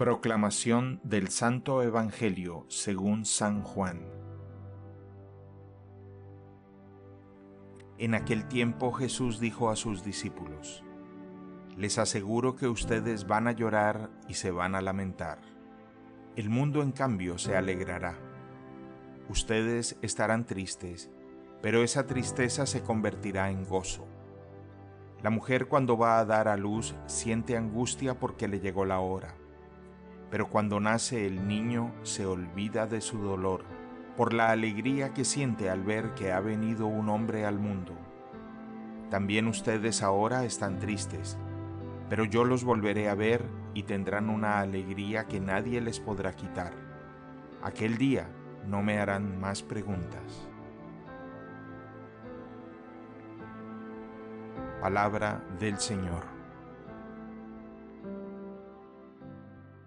Proclamación del Santo Evangelio según San Juan En aquel tiempo Jesús dijo a sus discípulos, Les aseguro que ustedes van a llorar y se van a lamentar. El mundo en cambio se alegrará. Ustedes estarán tristes, pero esa tristeza se convertirá en gozo. La mujer cuando va a dar a luz siente angustia porque le llegó la hora pero cuando nace el niño se olvida de su dolor por la alegría que siente al ver que ha venido un hombre al mundo. También ustedes ahora están tristes, pero yo los volveré a ver y tendrán una alegría que nadie les podrá quitar. Aquel día no me harán más preguntas. Palabra del Señor.